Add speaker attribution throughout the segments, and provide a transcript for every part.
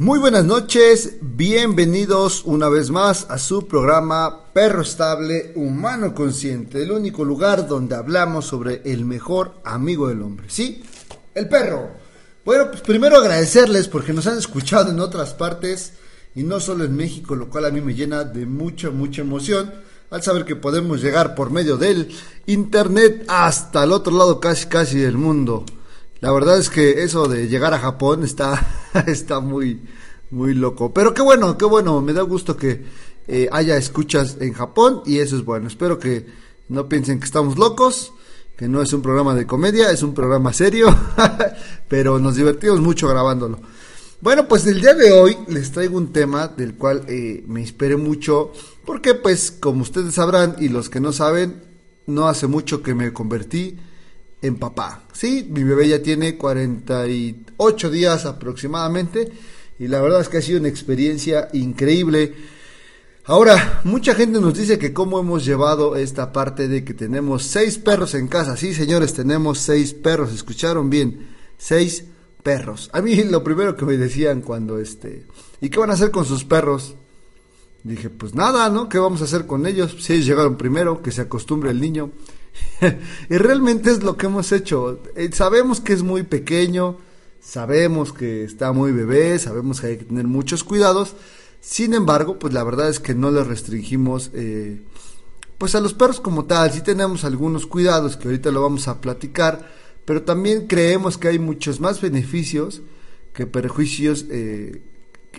Speaker 1: Muy buenas noches, bienvenidos una vez más a su programa Perro Estable Humano Consciente, el único lugar donde hablamos sobre el mejor amigo del hombre, ¿sí? El perro. Bueno, pues primero agradecerles porque nos han escuchado en otras partes y no solo en México, lo cual a mí me llena de mucha, mucha emoción al saber que podemos llegar por medio del internet hasta el otro lado casi, casi del mundo. La verdad es que eso de llegar a Japón está, está muy, muy loco. Pero qué bueno, qué bueno. Me da gusto que eh, haya escuchas en Japón y eso es bueno. Espero que no piensen que estamos locos, que no es un programa de comedia, es un programa serio, pero nos divertimos mucho grabándolo. Bueno, pues el día de hoy les traigo un tema del cual eh, me inspiré mucho, porque pues como ustedes sabrán y los que no saben, no hace mucho que me convertí en papá. Sí, mi bebé ya tiene 48 días aproximadamente y la verdad es que ha sido una experiencia increíble. Ahora, mucha gente nos dice que cómo hemos llevado esta parte de que tenemos seis perros en casa. Sí, señores, tenemos seis perros. ¿Escucharon bien? Seis perros. A mí lo primero que me decían cuando este... ¿Y qué van a hacer con sus perros? Dije, pues nada, ¿no? ¿Qué vamos a hacer con ellos? Si ellos llegaron primero, que se acostumbre el niño. y realmente es lo que hemos hecho. Eh, sabemos que es muy pequeño, sabemos que está muy bebé, sabemos que hay que tener muchos cuidados. Sin embargo, pues la verdad es que no le restringimos, eh, pues a los perros como tal. Sí tenemos algunos cuidados que ahorita lo vamos a platicar, pero también creemos que hay muchos más beneficios que perjuicios eh,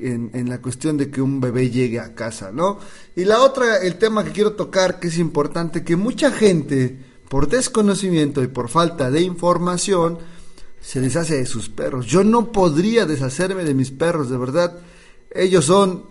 Speaker 1: en, en, la cuestión de que un bebé llegue a casa, ¿no? Y la otra, el tema que quiero tocar, que es importante, que mucha gente por desconocimiento y por falta de información, se deshace de sus perros. Yo no podría deshacerme de mis perros, de verdad. Ellos son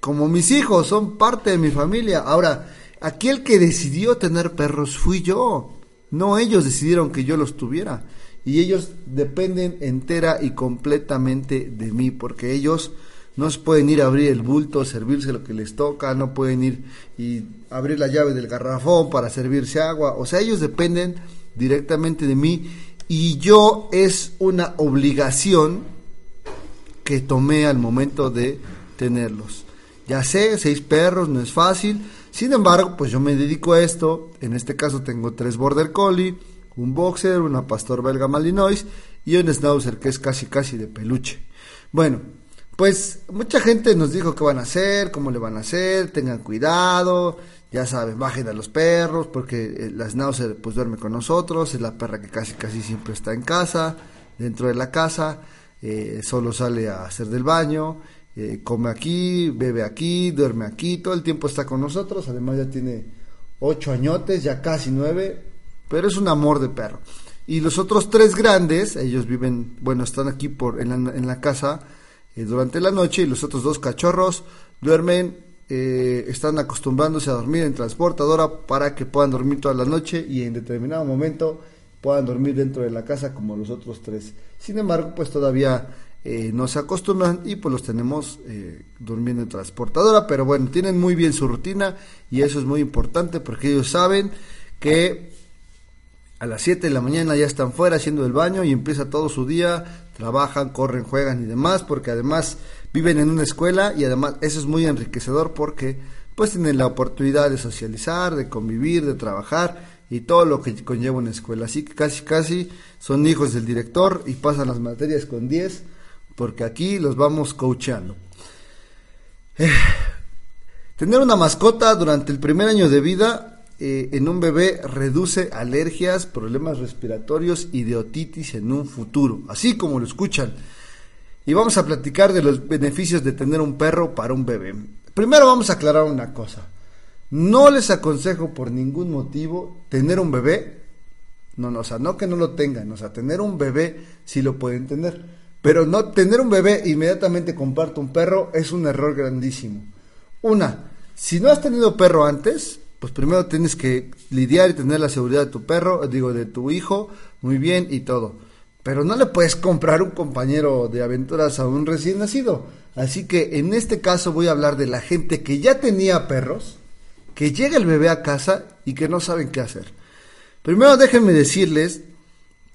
Speaker 1: como mis hijos, son parte de mi familia. Ahora, aquí el que decidió tener perros fui yo. No ellos decidieron que yo los tuviera. Y ellos dependen entera y completamente de mí, porque ellos no pueden ir a abrir el bulto, servirse lo que les toca, no pueden ir y abrir la llave del garrafón para servirse agua. O sea, ellos dependen directamente de mí y yo es una obligación que tomé al momento de tenerlos. Ya sé, seis perros no es fácil, sin embargo, pues yo me dedico a esto. En este caso tengo tres border collie, un boxer, una pastor belga malinois y un schnauzer que es casi casi de peluche. Bueno, pues mucha gente nos dijo qué van a hacer, cómo le van a hacer, tengan cuidado, ya saben, bajen a los perros, porque eh, la schnauzer pues duerme con nosotros, es la perra que casi casi siempre está en casa, dentro de la casa, eh, solo sale a hacer del baño, eh, come aquí, bebe aquí, duerme aquí, todo el tiempo está con nosotros, además ya tiene ocho añotes, ya casi nueve, pero es un amor de perro. Y los otros tres grandes, ellos viven, bueno, están aquí por en la casa, eh, durante la noche y los otros dos cachorros duermen, eh, están acostumbrándose a dormir en transportadora para que puedan dormir toda la noche y en determinado momento puedan dormir dentro de la casa como los otros tres. Sin embargo, pues todavía eh, no se acostumbran y pues los tenemos durmiendo en transportadora, pero bueno, tienen muy bien su rutina y eso es muy importante porque ellos saben que a las 7 de la mañana ya están fuera haciendo el baño y empieza todo su día, trabajan, corren, juegan y demás, porque además viven en una escuela y además eso es muy enriquecedor porque pues tienen la oportunidad de socializar, de convivir, de trabajar y todo lo que conlleva una escuela. Así que casi casi son hijos del director y pasan las materias con 10 porque aquí los vamos coachando. Eh, tener una mascota durante el primer año de vida eh, en un bebé reduce alergias, problemas respiratorios y de otitis en un futuro, así como lo escuchan. Y vamos a platicar de los beneficios de tener un perro para un bebé. Primero vamos a aclarar una cosa. No les aconsejo por ningún motivo tener un bebé. No, no, no que no lo tengan, o sea, tener un bebé si lo pueden tener. Pero no tener un bebé inmediatamente comparto un perro es un error grandísimo. Una, si no has tenido perro antes, pues primero tienes que lidiar y tener la seguridad de tu perro, digo, de tu hijo, muy bien y todo. Pero no le puedes comprar un compañero de aventuras a un recién nacido. Así que en este caso voy a hablar de la gente que ya tenía perros, que llega el bebé a casa y que no saben qué hacer. Primero déjenme decirles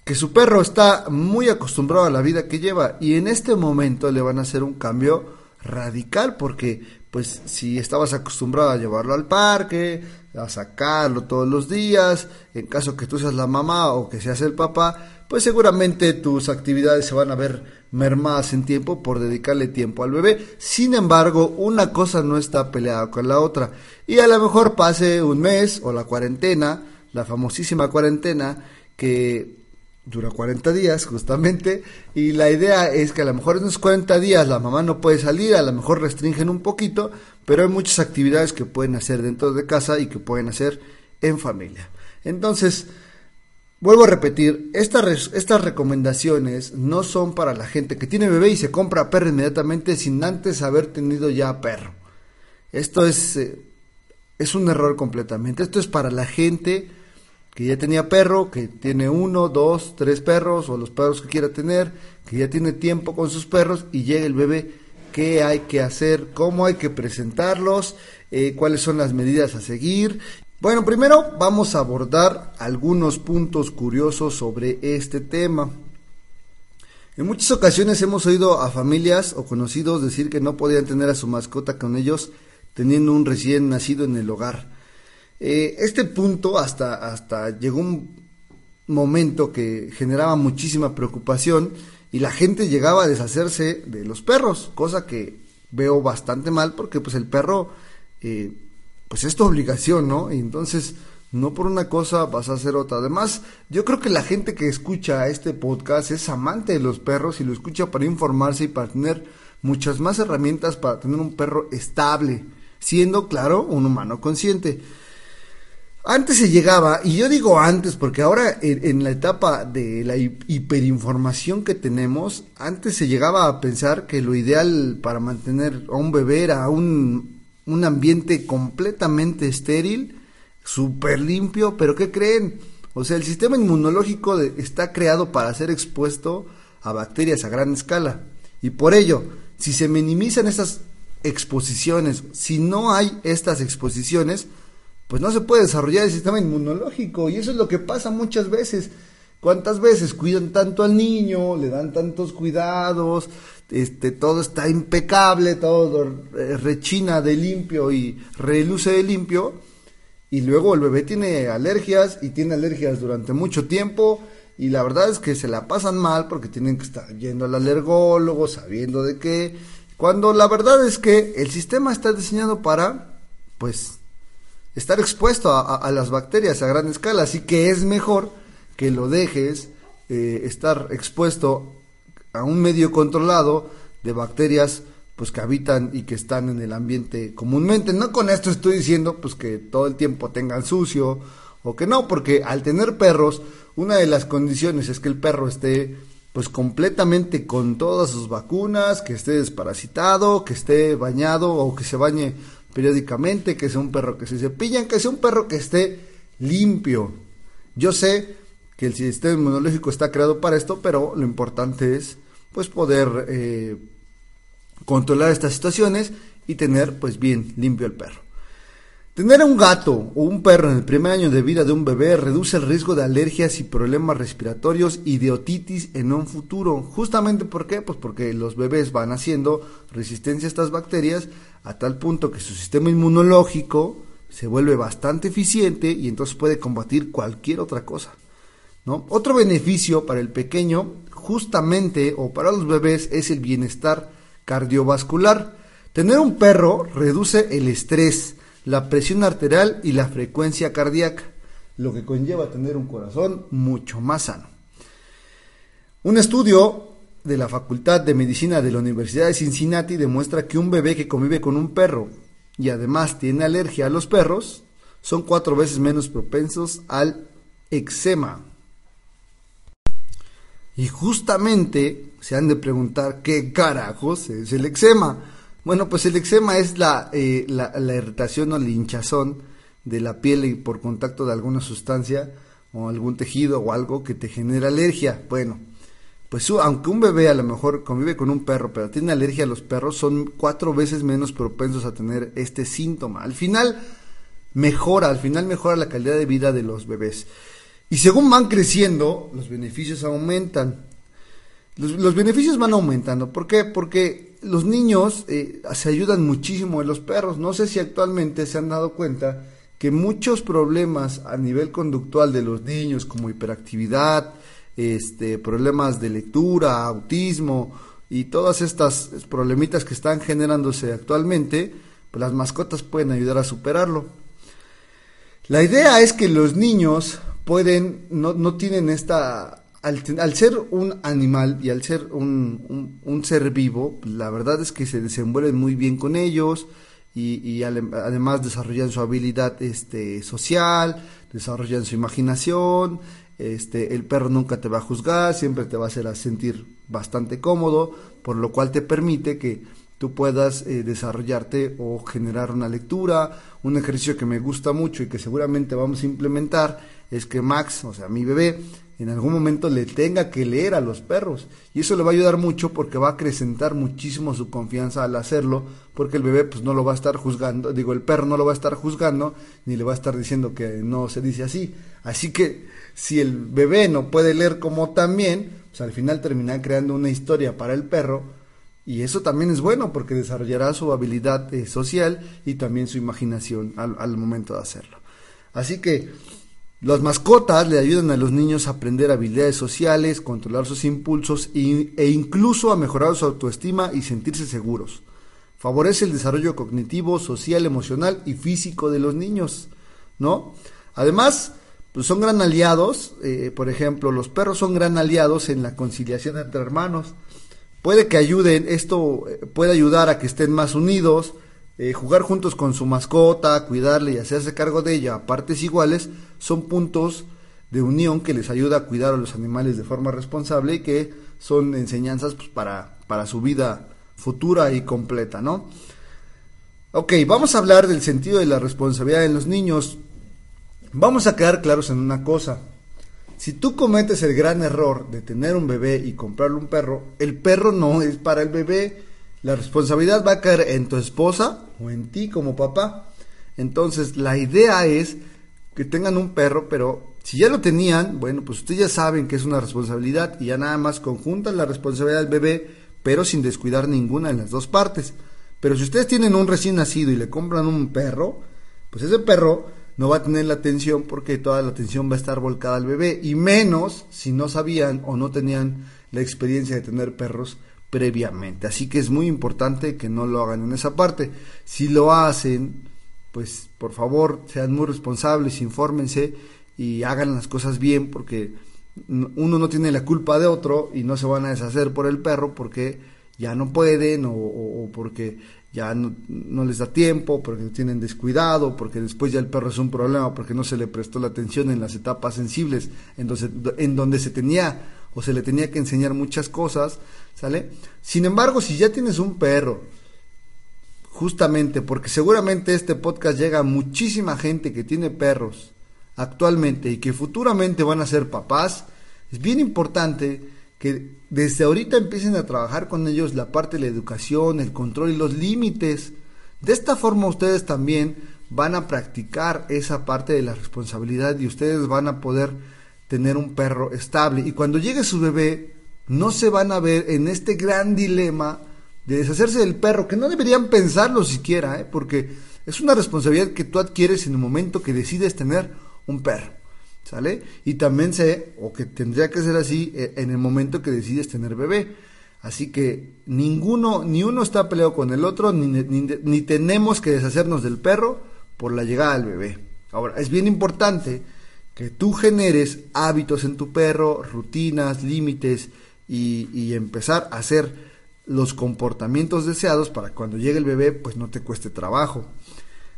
Speaker 1: que su perro está muy acostumbrado a la vida que lleva y en este momento le van a hacer un cambio radical porque pues si estabas acostumbrado a llevarlo al parque, a sacarlo todos los días, en caso que tú seas la mamá o que seas el papá, pues seguramente tus actividades se van a ver mermadas en tiempo por dedicarle tiempo al bebé. Sin embargo, una cosa no está peleada con la otra. Y a lo mejor pase un mes o la cuarentena, la famosísima cuarentena, que dura 40 días justamente y la idea es que a lo mejor en esos 40 días la mamá no puede salir, a lo mejor restringen un poquito, pero hay muchas actividades que pueden hacer dentro de casa y que pueden hacer en familia. Entonces, vuelvo a repetir, estas, estas recomendaciones no son para la gente que tiene bebé y se compra perro inmediatamente sin antes haber tenido ya perro. Esto es, eh, es un error completamente. Esto es para la gente que ya tenía perro, que tiene uno, dos, tres perros o los perros que quiera tener, que ya tiene tiempo con sus perros y llega el bebé, qué hay que hacer, cómo hay que presentarlos, eh, cuáles son las medidas a seguir. Bueno, primero vamos a abordar algunos puntos curiosos sobre este tema. En muchas ocasiones hemos oído a familias o conocidos decir que no podían tener a su mascota con ellos teniendo un recién nacido en el hogar. Eh, este punto hasta, hasta llegó un momento que generaba muchísima preocupación y la gente llegaba a deshacerse de los perros, cosa que veo bastante mal porque pues el perro eh, pues es tu obligación, ¿no? Y entonces no por una cosa vas a hacer otra. Además, yo creo que la gente que escucha este podcast es amante de los perros y lo escucha para informarse y para tener muchas más herramientas para tener un perro estable, siendo, claro, un humano consciente. Antes se llegaba, y yo digo antes porque ahora en, la etapa de la hiperinformación que tenemos, antes se llegaba a pensar que lo ideal para mantener a un bebé era un, un ambiente completamente estéril, súper limpio, pero ¿qué creen? O sea, el sistema inmunológico está creado para ser expuesto a bacterias a gran escala. Y por ello, si se minimizan estas exposiciones, si no hay estas exposiciones, pues no se puede desarrollar el sistema inmunológico. Y eso es lo que pasa muchas veces. ¿Cuántas veces cuidan tanto al niño, le dan tantos cuidados, este, todo está impecable, todo eh, rechina de limpio y reluce de limpio, y luego el bebé tiene alergias y tiene alergias durante mucho tiempo, y la verdad es que se la pasan mal porque tienen que estar yendo al alergólogo, sabiendo de qué, cuando la verdad es que el sistema está diseñado para, pues, estar expuesto a, las bacterias a gran escala, así que es mejor que lo dejes eh, estar expuesto a un medio controlado de bacterias pues que habitan y que están en el ambiente comúnmente. No con esto estoy diciendo pues que todo el tiempo tengan sucio o que no, porque al tener perros, una de las condiciones es que el perro esté pues completamente con todas sus vacunas, que esté desparasitado, que esté bañado o que se bañe periódicamente, que sea un perro que se cepilla, que sea un perro que esté limpio. Yo sé que el sistema inmunológico está creado para esto, pero lo importante es pues poder eh, controlar estas situaciones y tener pues bien limpio el perro. Tener un gato o un perro en el primer año de vida de un bebé reduce el riesgo de alergias y problemas respiratorios y de otitis en un futuro. Justamente ¿por qué? Pues porque los bebés van haciendo resistencia a estas bacterias a tal punto que su sistema inmunológico se vuelve bastante eficiente y entonces puede combatir cualquier otra cosa. ¿no? Otro beneficio para el pequeño, justamente, o para los bebés, es el bienestar cardiovascular. Tener un perro reduce el estrés, la presión arterial y la frecuencia cardíaca, lo que conlleva tener un corazón mucho más sano. Un estudio de la Facultad de Medicina de la Universidad de Cincinnati demuestra que un bebé que convive con un perro y además tiene alergia a los perros son cuatro veces menos propensos al eczema. Y justamente se han de preguntar qué carajos es el eczema. Bueno, pues el eczema es la, eh, la, irritación o la hinchazón de la piel y por contacto de alguna sustancia o algún tejido o algo que te genera alergia. Bueno, pues aunque un bebé a lo mejor convive con un perro, pero tiene alergia a los perros, son cuatro veces menos propensos a tener este síntoma. Al final mejora, al final mejora la calidad de vida de los bebés. Y según van creciendo, los beneficios aumentan. Los, beneficios van aumentando. ¿Por qué? Porque los niños eh, se ayudan muchísimo de los perros. No sé si actualmente se han dado cuenta que muchos problemas a nivel conductual de los niños, como hiperactividad, este, problemas de lectura, autismo y todas estas problemitas que están generándose actualmente, pues las mascotas pueden ayudar a superarlo. La idea es que los niños pueden, no, no tienen esta, al, ser un animal y al ser un, un, ser vivo, la verdad es que se desenvuelven muy bien con ellos y, y además desarrollan su habilidad este, social, desarrollan su imaginación, este, el perro nunca te va a juzgar, siempre te va a hacer sentir bastante cómodo, por lo cual te permite que tú puedas eh, desarrollarte o generar una lectura. Un ejercicio que me gusta mucho y que seguramente vamos a implementar es que Max, o sea, mi bebé, en algún momento le tenga que leer a los perros. Y eso le va a ayudar mucho porque va a acrecentar muchísimo su confianza al hacerlo, porque el bebé pues no lo va a estar juzgando, digo, el perro no lo va a estar juzgando, ni le va a estar diciendo que no se dice así. Así que si el bebé no puede leer como también, pues al final termina creando una historia para el perro y eso también es bueno porque desarrollará su habilidad eh, social y también su imaginación al, momento de hacerlo. Así que las mascotas le ayudan a los niños a aprender habilidades sociales, controlar sus impulsos e incluso a mejorar su autoestima y sentirse seguros. Favorece el desarrollo cognitivo, social, emocional y físico de los niños, ¿no? Además, pues son gran aliados, eh, por ejemplo, los perros son gran aliados en la conciliación entre hermanos puede que ayuden, esto eh, puede ayudar a que estén más unidos, eh, jugar juntos con su mascota, cuidarle y hacerse cargo de ella a partes iguales, son puntos de unión que les ayuda a cuidar a los animales de forma responsable y que son enseñanzas pues, para, para su vida futura y completa, ¿no? Ok, vamos a hablar del sentido de la responsabilidad en los niños. Vamos a quedar claros en una cosa. Si tú cometes el gran error de tener un bebé y comprarle un perro, el perro no es para el bebé. La responsabilidad va a caer en tu esposa o en ti como papá. Entonces, la idea es que tengan un perro, pero si ya lo tenían, bueno, pues ustedes ya saben que es una responsabilidad y ya nada más conjuntan la responsabilidad del bebé, pero sin descuidar ninguna de las dos partes. Pero si ustedes tienen un recién nacido y le compran un perro, pues ese perro no va a tener la atención porque toda la atención va a estar volcada al bebé y menos si no sabían o no tenían la experiencia de tener perros previamente. Así que es muy importante que no lo hagan en esa parte. Si lo hacen, pues por favor sean muy responsables, infórmense y hagan las cosas bien porque uno no tiene la culpa de otro y no se van a deshacer por el perro porque ya no pueden o, porque ya no, les da tiempo, porque tienen descuidado, porque después ya el perro es un problema, porque no se le prestó la atención en las etapas sensibles, en donde se tenía o se le tenía que enseñar muchas cosas, ¿sale? Sin embargo, si ya tienes un perro, justamente porque seguramente este podcast llega a muchísima gente que tiene perros actualmente y que futuramente van a ser papás, es bien importante que desde ahorita empiecen a trabajar con ellos la parte de la educación, el control y los límites. De esta forma ustedes también van a practicar esa parte de la responsabilidad y ustedes van a poder tener un perro estable. Y cuando llegue su bebé, no se van a ver en este gran dilema de deshacerse del perro, que no deberían pensarlo siquiera, ¿eh? porque es una responsabilidad que tú adquieres en el momento que decides tener un perro. ¿Sale? Y también sé, o que tendría que ser así, eh, en el momento que decides tener bebé. Así que ninguno, ni uno está peleado con el otro, ni, ni, tenemos que deshacernos del perro por la llegada del bebé. Ahora, es bien importante que tú generes hábitos en tu perro, rutinas, límites y, empezar a hacer los comportamientos deseados para cuando llegue el bebé, pues no te cueste trabajo.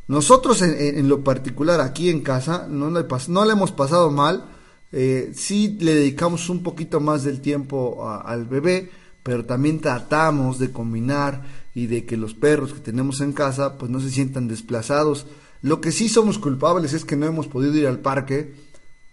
Speaker 1: Nosotros en, lo particular aquí en casa no le, no le hemos pasado mal eh, sí le dedicamos un poquito más del tiempo al bebé, pero también tratamos de combinar y de que los perros que tenemos en casa pues no se sientan desplazados. Lo que sí somos culpables es que no hemos podido ir al parque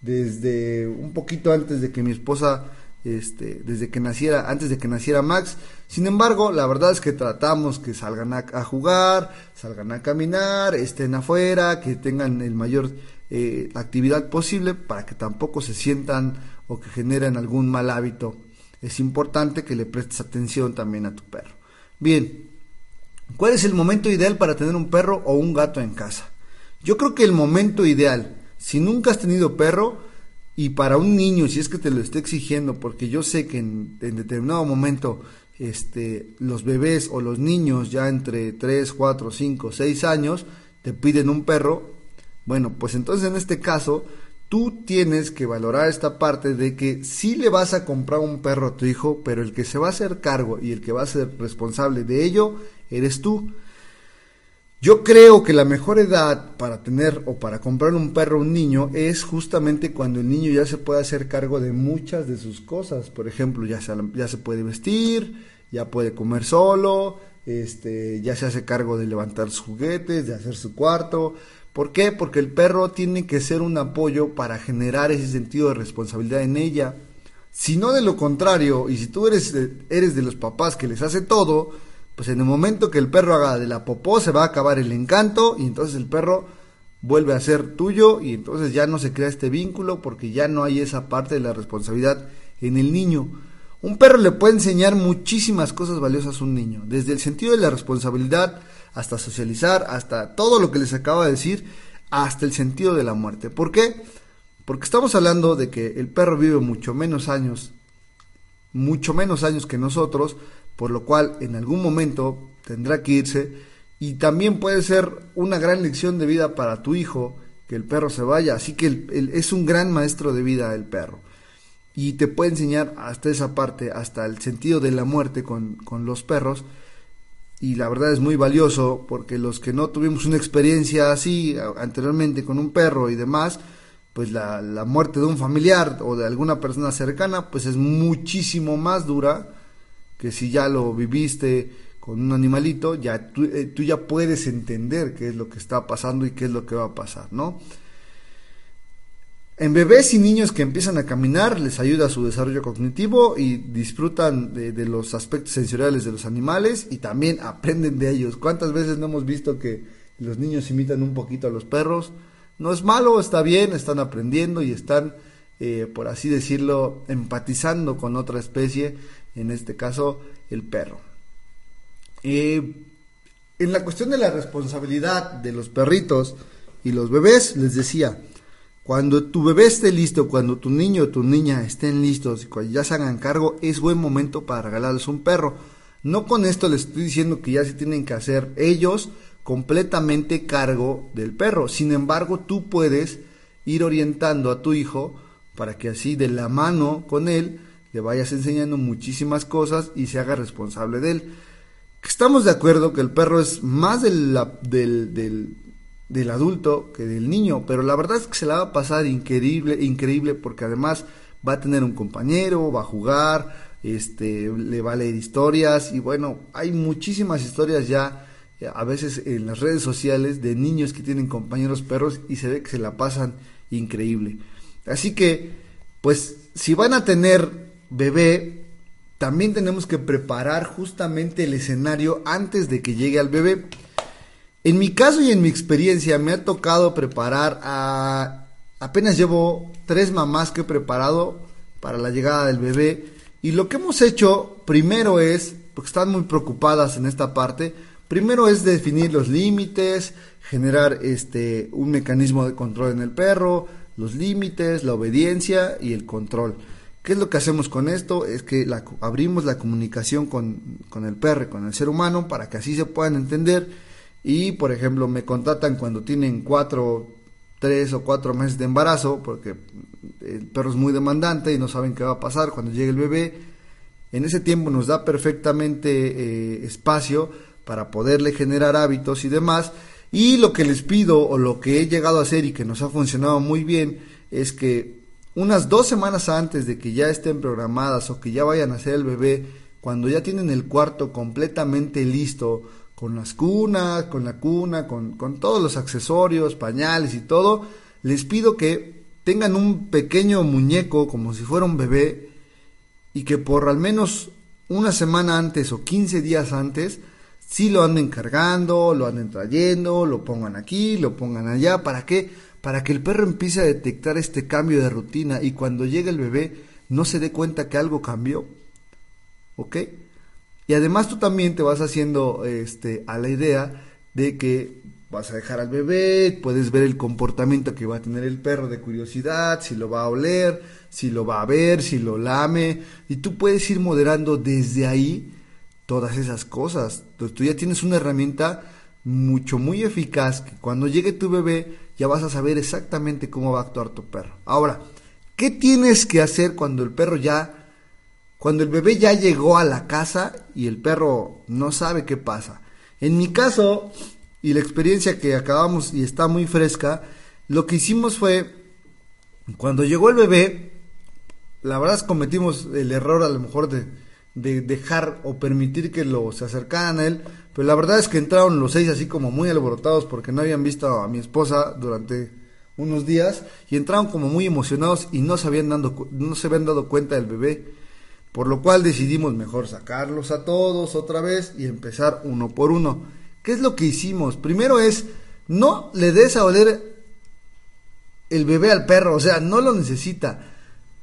Speaker 1: desde un poquito antes de que mi esposa este, desde que naciera, antes de que naciera Max. Sin embargo, la verdad es que tratamos que salgan a, jugar, salgan a caminar, estén afuera, que tengan el mayor eh, actividad posible para que tampoco se sientan o que generen algún mal hábito. Es importante que le prestes atención también a tu perro. Bien, ¿cuál es el momento ideal para tener un perro o un gato en casa? Yo creo que el momento ideal, si nunca has tenido perro, y para un niño, si es que te lo esté exigiendo, porque yo sé que en, determinado momento este, los bebés o los niños ya entre 3, 4, 5, 6 años te piden un perro, bueno, pues entonces en este caso tú tienes que valorar esta parte de que sí le vas a comprar un perro a tu hijo, pero el que se va a hacer cargo y el que va a ser responsable de ello eres tú. Yo creo que la mejor edad para tener o para comprar un perro a un niño es justamente cuando el niño ya se puede hacer cargo de muchas de sus cosas. Por ejemplo, ya se, ya se puede vestir, ya puede comer solo, este, ya se hace cargo de levantar sus juguetes, de hacer su cuarto. ¿Por qué? Porque el perro tiene que ser un apoyo para generar ese sentido de responsabilidad en ella. Si no de lo contrario, y si tú eres, eres de los papás que les hace todo, pues en el momento que el perro haga de la popó se va a acabar el encanto y entonces el perro vuelve a ser tuyo y entonces ya no se crea este vínculo porque ya no hay esa parte de la responsabilidad en el niño. Un perro le puede enseñar muchísimas cosas valiosas a un niño, desde el sentido de la responsabilidad hasta socializar, hasta todo lo que les acabo de decir, hasta el sentido de la muerte. ¿Por qué? Porque estamos hablando de que el perro vive mucho menos años, mucho menos años que nosotros, por lo cual en algún momento tendrá que irse. Y también puede ser una gran lección de vida para tu hijo que el perro se vaya, así que es un gran maestro de vida el perro. Y te puede enseñar hasta esa parte, hasta el sentido de la muerte con, con los perros. Y la verdad es muy valioso porque los que no tuvimos una experiencia así anteriormente con un perro y demás, pues la, la muerte de un familiar o de alguna persona cercana pues es muchísimo más dura que si ya lo viviste con un animalito, ya tú, eh, tú, ya puedes entender qué es lo que está pasando y qué es lo que va a pasar, ¿no? En bebés y niños que empiezan a caminar les ayuda su desarrollo cognitivo y disfrutan de, de, los aspectos sensoriales de los animales y también aprenden de ellos. ¿Cuántas veces no hemos visto que los niños imitan un poquito a los perros? No es malo, está bien, están aprendiendo y están, eh, por así decirlo, empatizando con otra especie en este caso el perro. Eh, en la cuestión de la responsabilidad de los perritos y los bebés, les decía, cuando tu bebé esté listo, cuando tu niño o tu niña estén listos y cuando ya se hagan cargo, es buen momento para regalarles un perro. No con esto les estoy diciendo que ya se tienen que hacer ellos completamente cargo del perro. Sin embargo, tú puedes ir orientando a tu hijo para que así de la mano con él le vayas enseñando muchísimas cosas y se haga responsable de él. Estamos de acuerdo que el perro es más del, del, del, adulto que del niño, pero la verdad es que se la va a pasar increíble, increíble, porque además va a tener un compañero, va a jugar, este, le va a leer historias y bueno, hay muchísimas historias ya a veces en las redes sociales de niños que tienen compañeros perros y se ve que se la pasan increíble. Así que, pues, si van a tener bebé, también tenemos que preparar justamente el escenario antes de que llegue al bebé. En mi caso y en mi experiencia me ha tocado preparar a... Apenas llevo tres mamás que he preparado para la llegada del bebé. Y lo que hemos hecho primero es, porque están muy preocupadas en esta parte, primero es definir los límites, generar este un mecanismo de control en el perro, los límites, la obediencia y el control. ¿Qué es lo que hacemos con esto? Es que abrimos la comunicación con, el perro, con el ser humano, para que así se puedan entender. Y, por ejemplo, me contactan cuando tienen cuatro, tres o cuatro meses de embarazo, porque el perro es muy demandante y no saben qué va a pasar cuando llegue el bebé. En ese tiempo nos da perfectamente eh, espacio para poderle generar hábitos y demás. Y lo que les pido o lo que he llegado a hacer y que nos ha funcionado muy bien es que unas dos semanas antes de que ya estén programadas o que ya vayan a hacer el bebé, cuando ya tienen el cuarto completamente listo, con las cunas, con la cuna, con, con todos los accesorios, pañales y todo, les pido que tengan un pequeño muñeco como si fuera un bebé y que por al menos una semana antes o 15 días antes, sí lo anden cargando, lo anden trayendo, lo pongan aquí, lo pongan allá, ¿para qué? Para que el perro empiece a detectar este cambio de rutina y cuando llegue el bebé no se dé cuenta que algo cambió. ¿Ok? Y además tú también te vas haciendo este, a la idea de que vas a dejar al bebé, puedes ver el comportamiento que va a tener el perro de curiosidad, si lo va a oler, si lo va a ver, si lo lame, y tú puedes ir moderando desde ahí todas esas cosas. Entonces tú ya tienes una herramienta mucho, muy eficaz, que cuando llegue tu bebé ya vas a saber exactamente cómo va a actuar tu perro. Ahora, ¿qué tienes que hacer cuando el perro ya cuando el bebé ya llegó a la casa y el perro no sabe qué pasa. En mi caso, y la experiencia que acabamos y está muy fresca, lo que hicimos fue, cuando llegó el bebé, la verdad cometimos el error a lo mejor de, de dejar o permitir que lo se acercaran a él, pero la verdad es que entraron los seis así como muy alborotados porque no habían visto a mi esposa durante unos días y entraron como muy emocionados y no se habían dado, no se habían dado cuenta del bebé. Por lo cual decidimos mejor sacarlos a todos otra vez y empezar uno por uno. ¿Qué es lo que hicimos? Primero es, no le des a oler el bebé al perro, o sea, no lo necesita.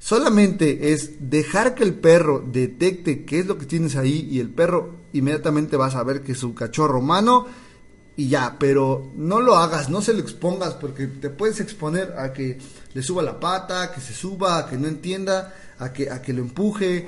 Speaker 1: Solamente es dejar que el perro detecte qué es lo que tienes ahí y el perro inmediatamente va a saber que es un cachorro humano y ya, pero no lo hagas, no se lo expongas porque te puedes exponer a que le suba la pata, a que se suba, a que no entienda, a que, a que lo empuje,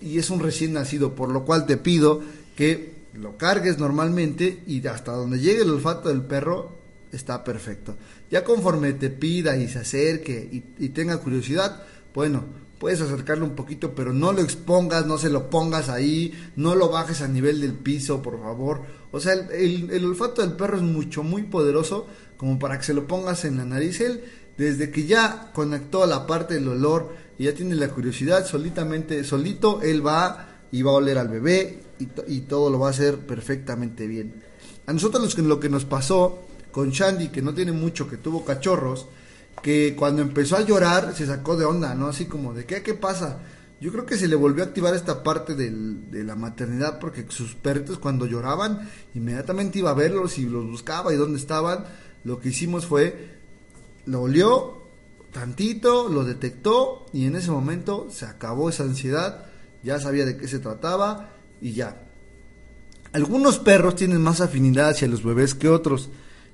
Speaker 1: y es un recién nacido, por lo cual te pido que lo cargues normalmente y hasta donde llegue el olfato del perro está perfecto. Ya conforme te pida y se acerque y, tenga curiosidad, bueno, puedes acercarlo un poquito, pero no lo expongas, no se lo pongas ahí, no lo bajes a nivel del piso, por favor. O sea, el, olfato del perro es mucho, muy poderoso como para que se lo pongas en la nariz. Él, desde que ya conectó la parte del olor y ya tiene la curiosidad, solitamente, solito él va y va a oler al bebé y, todo lo va a hacer perfectamente bien. A nosotros los que, lo que nos pasó con Shandy, que no tiene mucho, que tuvo cachorros, que cuando empezó a llorar se sacó de onda, ¿no? Así como de, ¿qué, qué pasa? Yo creo que se le volvió a activar esta parte del, de la maternidad porque sus perritos cuando lloraban inmediatamente iba a verlos y los buscaba y dónde estaban. Lo que hicimos fue, lo olió, tantito, lo detectó y en ese momento se acabó esa ansiedad, ya sabía de qué se trataba y ya. Algunos perros tienen más afinidad hacia los bebés que otros.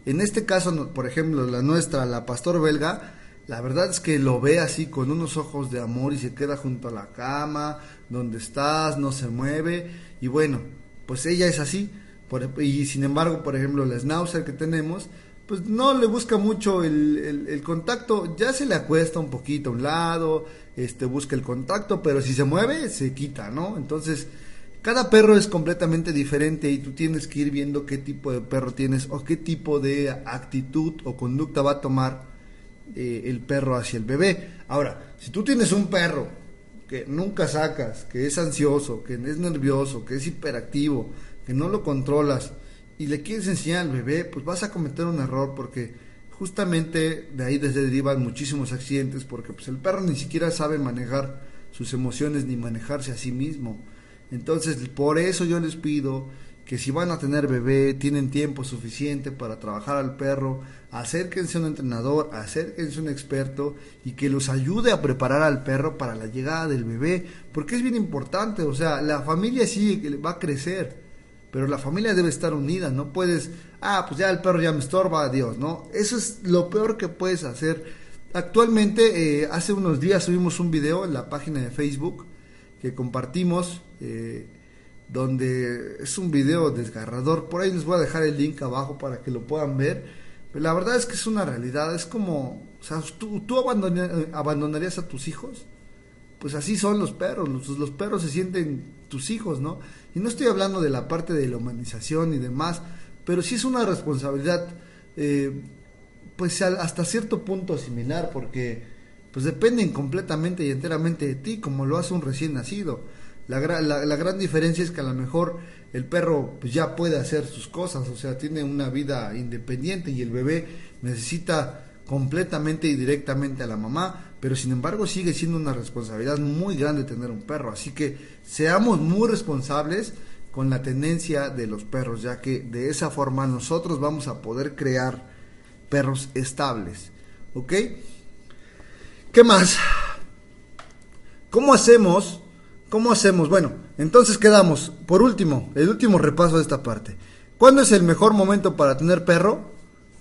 Speaker 1: En este caso, por ejemplo, la nuestra, la pastor belga, la verdad es que lo ve así con unos ojos de amor y se queda junto a la cama, donde estás, no se mueve y bueno, pues ella es así. y sin embargo, por ejemplo, la schnauzer que tenemos, pues no le busca mucho el, contacto, ya se le acuesta un poquito a un lado, este busca el contacto, pero si se mueve, se quita, ¿no? Entonces, cada perro es completamente diferente y tú tienes que ir viendo qué tipo de perro tienes o qué tipo de actitud o conducta va a tomar eh, el perro hacia el bebé. Ahora, si tú tienes un perro que nunca sacas, que es ansioso, que es nervioso, que es hiperactivo, que no lo controlas, y le quieres enseñar al bebé, pues vas a cometer un error porque justamente de ahí desde derivan muchísimos accidentes porque pues el perro ni siquiera sabe manejar sus emociones ni manejarse a sí mismo. Entonces, por eso yo les pido que si van a tener bebé, tienen tiempo suficiente para trabajar al perro, acérquense a un entrenador, acérquense a un experto y que los ayude a preparar al perro para la llegada del bebé, porque es bien importante, o sea, la familia sí va a crecer, pero la familia debe estar unida, no puedes, ah, pues ya el perro ya me estorba, adiós, ¿no? Eso es lo peor que puedes hacer. Actualmente, eh, hace unos días subimos un video en la página de Facebook que compartimos, eh, donde es un video desgarrador, por ahí les voy a dejar el link abajo para que lo puedan ver, pero la verdad es que es una realidad, es como, o sea, tú, tú abandonarías a tus hijos, pues así son los perros, los, los perros se sienten tus hijos, ¿no? Y no estoy hablando de la parte de la humanización y demás, pero sí es una responsabilidad, eh, pues hasta cierto punto similar, porque pues dependen completamente y enteramente de ti, como lo hace un recién nacido. La, la, gran diferencia es que a lo mejor el perro pues ya puede hacer sus cosas, o sea, tiene una vida independiente y el bebé necesita completamente y directamente a la mamá, pero sin embargo sigue siendo una responsabilidad muy grande tener un perro, así que seamos muy responsables con la tendencia de los perros, ya que de esa forma nosotros vamos a poder crear perros estables, ¿ok? ¿Qué más? ¿Cómo hacemos ¿Cómo hacemos? Bueno, entonces quedamos. Por último, el último repaso de esta parte. ¿Cuándo es el mejor momento para tener perro?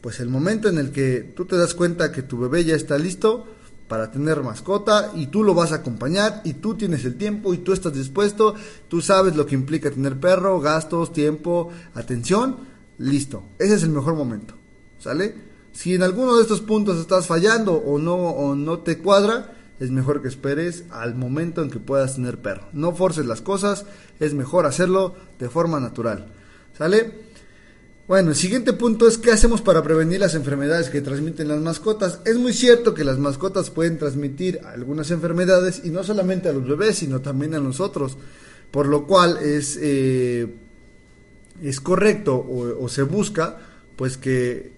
Speaker 1: Pues el momento en el que tú te das cuenta que tu bebé ya está listo para tener mascota y tú lo vas a acompañar y tú tienes el tiempo y tú estás dispuesto, tú sabes lo que implica tener perro, gastos, tiempo, atención, listo. Ese es el mejor momento. ¿Sale? Si en alguno de estos puntos estás fallando o no o no te cuadra, es mejor que esperes al momento en que puedas tener perro. No forces las cosas, es mejor hacerlo de forma natural. ¿Sale? Bueno, el siguiente punto es qué hacemos para prevenir las enfermedades que transmiten las mascotas. Es muy cierto que las mascotas pueden transmitir algunas enfermedades y no solamente a los bebés, sino también a nosotros. Por lo cual es, eh, es correcto o, o se busca pues que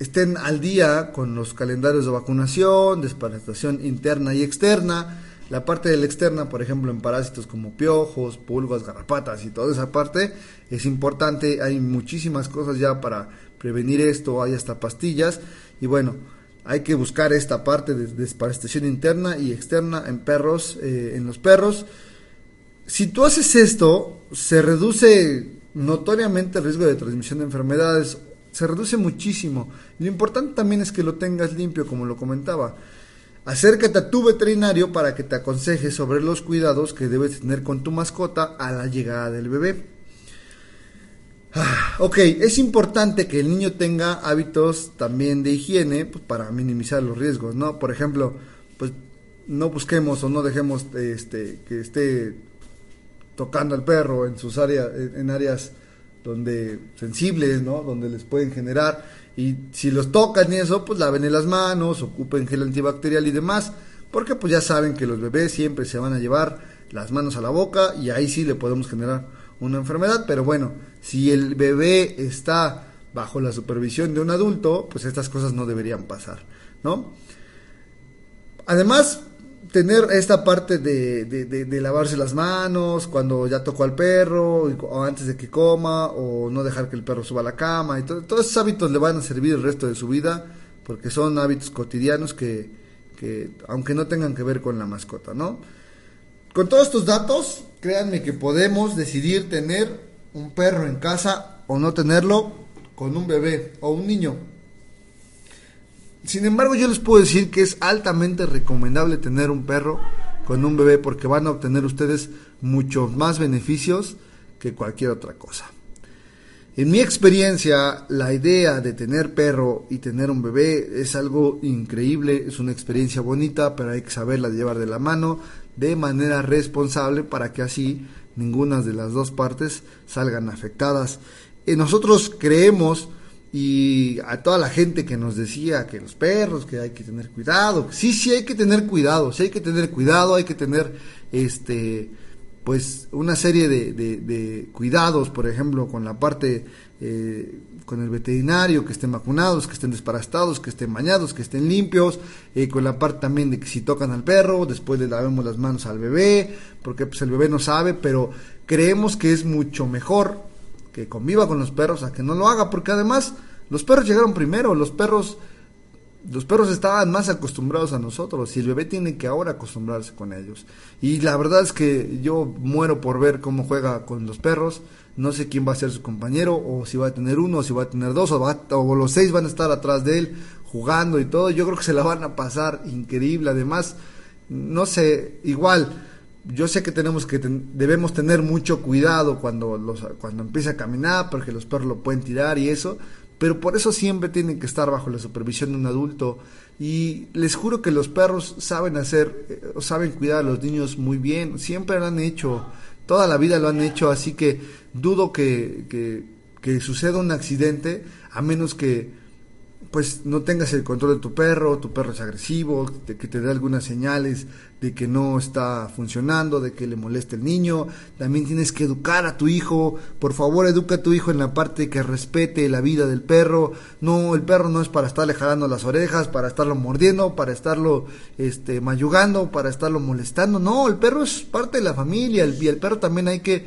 Speaker 1: estén al día con los calendarios de vacunación, desparasitación interna y externa. La parte de la externa, por ejemplo, en parásitos como piojos, pulgas, garrapatas y toda esa parte es importante. Hay muchísimas cosas ya para prevenir esto, hay hasta pastillas. Y bueno, hay que buscar esta parte de desparasitación interna y externa en perros, eh, en los perros. Si tú haces esto, se reduce notoriamente el riesgo de transmisión de enfermedades se reduce muchísimo. Lo importante también es que lo tengas limpio, como lo comentaba. Acércate a tu veterinario para que te aconseje sobre los cuidados que debes tener con tu mascota a la llegada del bebé. Ah, ok, es importante que el niño tenga hábitos también de higiene pues, para minimizar los riesgos, ¿no? Por ejemplo, pues no busquemos o no dejemos este, que esté tocando al perro en sus áreas, en áreas donde sensibles, ¿no? Donde les pueden generar y si los tocan y eso, pues laven las manos, ocupen gel antibacterial y demás, porque pues ya saben que los bebés siempre se van a llevar las manos a la boca y ahí sí le podemos generar una enfermedad, pero bueno, si el bebé está bajo la supervisión de un adulto, pues estas cosas no deberían pasar, ¿no? Además, tener esta parte de, de, lavarse las manos cuando ya tocó al perro o antes de que coma o no dejar que el perro suba a la cama y todo, todos esos hábitos le van a servir el resto de su vida porque son hábitos cotidianos que, que aunque no tengan que ver con la mascota, ¿no? Con todos estos datos, créanme que podemos decidir tener un perro en casa o no tenerlo con un bebé o un niño. Sin embargo, yo les puedo decir que es altamente recomendable tener un perro con un bebé porque van a obtener ustedes muchos más beneficios que cualquier otra cosa. En mi experiencia, la idea de tener perro y tener un bebé es algo increíble, es una experiencia bonita, pero hay que saberla llevar de la mano de manera responsable para que así ninguna de las dos partes salgan afectadas. Y nosotros creemos y a toda la gente que nos decía que los perros, que hay que tener cuidado, sí, sí hay que tener cuidado, sí hay que tener cuidado, hay que tener este pues una serie de, de, cuidados, por ejemplo, con la parte eh, con el veterinario, que estén vacunados, que estén desparasitados, que estén bañados, que estén limpios, eh, con la parte también de que si tocan al perro, después le lavemos las manos al bebé, porque pues el bebé no sabe, pero creemos que es mucho mejor que conviva con los perros a que no lo haga, porque además los perros llegaron primero, los perros los perros estaban más acostumbrados a nosotros y el bebé tiene que ahora acostumbrarse con ellos. Y la verdad es que yo muero por ver cómo juega con los perros. No sé quién va a ser su compañero, o si va a tener uno, o si va a tener dos, o, o los seis van a estar atrás de él jugando y todo. Yo creo que se la van a pasar increíble. Además, no sé, igual yo sé que tenemos que debemos tener mucho cuidado cuando los, cuando empieza a caminar porque los perros lo pueden tirar y eso pero por eso siempre tienen que estar bajo la supervisión de un adulto. Y les juro que los perros saben hacer eh, saben cuidar a los niños muy bien siempre lo han hecho toda la vida lo han hecho así que dudo que, que, que suceda un accidente a menos que pues no tengas el control de tu perro, tu perro es agresivo, que te dé algunas señales de que no está funcionando, de que le molesta el niño. También tienes que educar a tu hijo. Por favor, educa a tu hijo en la parte que respete la vida del perro. No, el perro no es para estarle jalando las orejas, para estarlo mordiendo, para estarlo este mayugando, para estarlo molestando. No, el perro es parte de la familia y el perro también hay que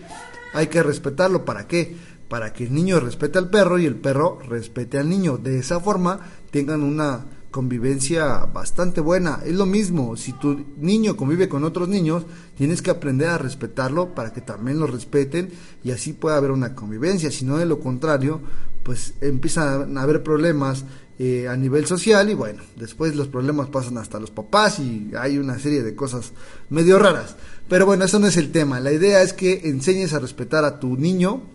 Speaker 1: hay que respetarlo. ¿Para qué? Para que el niño respete al perro y el perro respete al niño. De esa forma tengan una convivencia bastante buena. Es lo mismo, si tu niño convive con otros niños, tienes que aprender a respetarlo para que también lo respeten y así pueda haber una convivencia. Si no, de lo contrario, pues empiezan a haber problemas eh, a nivel social y bueno, después los problemas pasan hasta los papás y hay una serie de cosas medio raras. Pero bueno, eso no es el tema. La idea es que enseñes a respetar a tu niño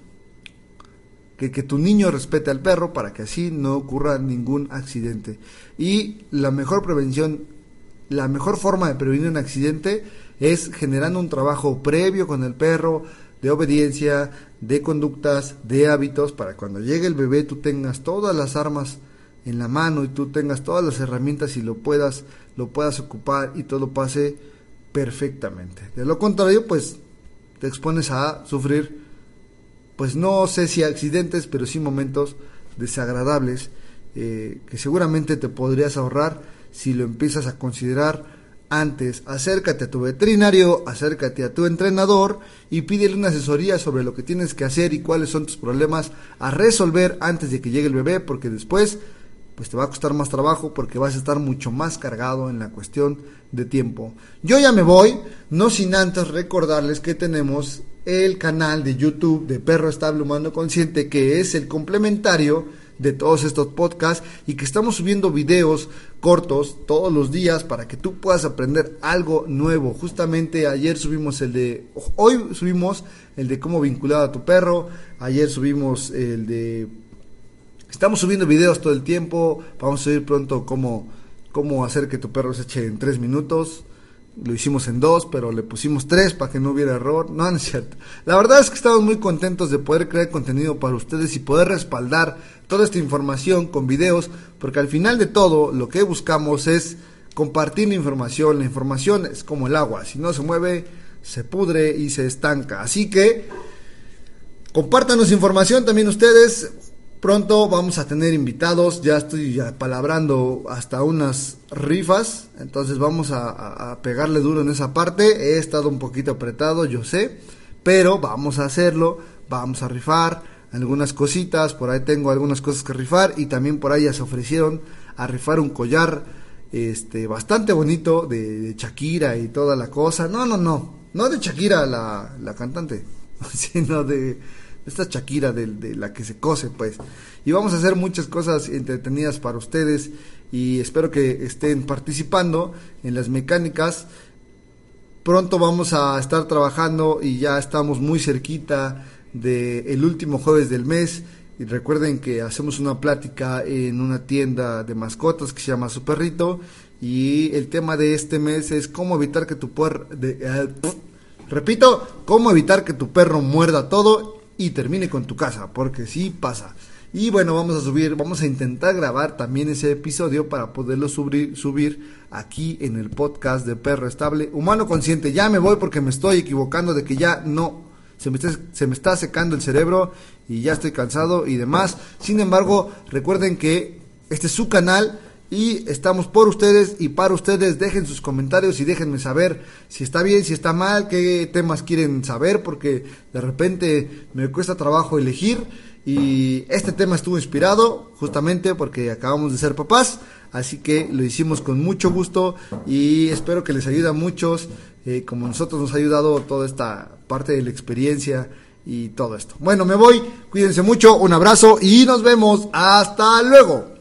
Speaker 1: que, que tu niño respete al perro para que así no ocurra ningún accidente. Y la mejor prevención, la mejor forma de prevenir un accidente es generando un trabajo previo con el perro, de obediencia, de conductas, de hábitos, para cuando llegue el bebé tú tengas todas las armas en la mano y tú tengas todas las herramientas y lo puedas, lo puedas ocupar y todo pase perfectamente. De lo contrario, pues te expones a sufrir pues no sé si accidentes, pero sí momentos desagradables eh, que seguramente te podrías ahorrar si lo empiezas a considerar antes. Acércate a tu veterinario, acércate a tu entrenador y pídele una asesoría sobre lo que tienes que hacer y cuáles son tus problemas a resolver antes de que llegue el bebé, porque después pues te va a costar más trabajo porque vas a estar mucho más cargado en la cuestión de tiempo. Yo ya me voy, no sin antes recordarles que tenemos el canal de YouTube de Perro Estable Humano Consciente, que es el complementario de todos estos podcasts y que estamos subiendo videos cortos todos los días para que tú puedas aprender algo nuevo. Justamente ayer subimos el de, hoy subimos el de cómo vincular a tu perro, ayer subimos el de, estamos subiendo videos todo el tiempo, vamos a subir pronto cómo, cómo hacer que tu perro se eche en tres minutos lo hicimos en dos, pero le pusimos tres para que no hubiera error. No, no es cierto. La verdad es que estamos muy contentos de poder crear contenido para ustedes y poder respaldar toda esta información con videos, porque al final de todo lo que buscamos es compartir la información. La información es como el agua, si no se mueve, se pudre y se estanca. Así que compártanos información también ustedes. Pronto vamos a tener invitados, ya estoy palabrando hasta unas rifas, entonces vamos a, pegarle duro en esa parte. He estado un poquito apretado, yo sé, pero vamos a hacerlo, vamos a rifar algunas cositas, por ahí tengo algunas cosas que rifar y también por ahí ya se ofrecieron a rifar un collar este bastante bonito de, Shakira y toda la cosa. No, no, no, no de Shakira la, la cantante, sino de esta Shakira de, de, la que se cose, pues. Y vamos a hacer muchas cosas entretenidas para ustedes y espero que estén participando en las mecánicas. Pronto vamos a estar trabajando y ya estamos muy cerquita del el último jueves del mes. Y recuerden que hacemos una plática en una tienda de mascotas que se llama Su Perrito. Y el tema de este mes es cómo evitar que tu perro... Eh, repito, cómo evitar que tu perro muerda todo y termine con tu casa, porque sí pasa. Y bueno, vamos a subir, vamos a intentar grabar también ese episodio para poderlo subir, subir aquí en el podcast de Perro Estable Humano Consciente. Ya me voy porque me estoy equivocando de que ya no, se me, está, se me está secando el cerebro y ya estoy cansado y demás. Sin embargo, recuerden que este es su canal y estamos por ustedes y para ustedes. Dejen sus comentarios y déjenme saber si está bien, si está mal, qué temas quieren saber, porque de repente me cuesta trabajo elegir. Y este tema estuvo inspirado justamente porque acabamos de ser papás, así que lo hicimos con mucho gusto y espero que les ayude a muchos, eh, como nosotros nos ha ayudado toda esta parte de la experiencia y todo esto. Bueno, me voy, cuídense mucho, un abrazo y nos vemos, hasta luego.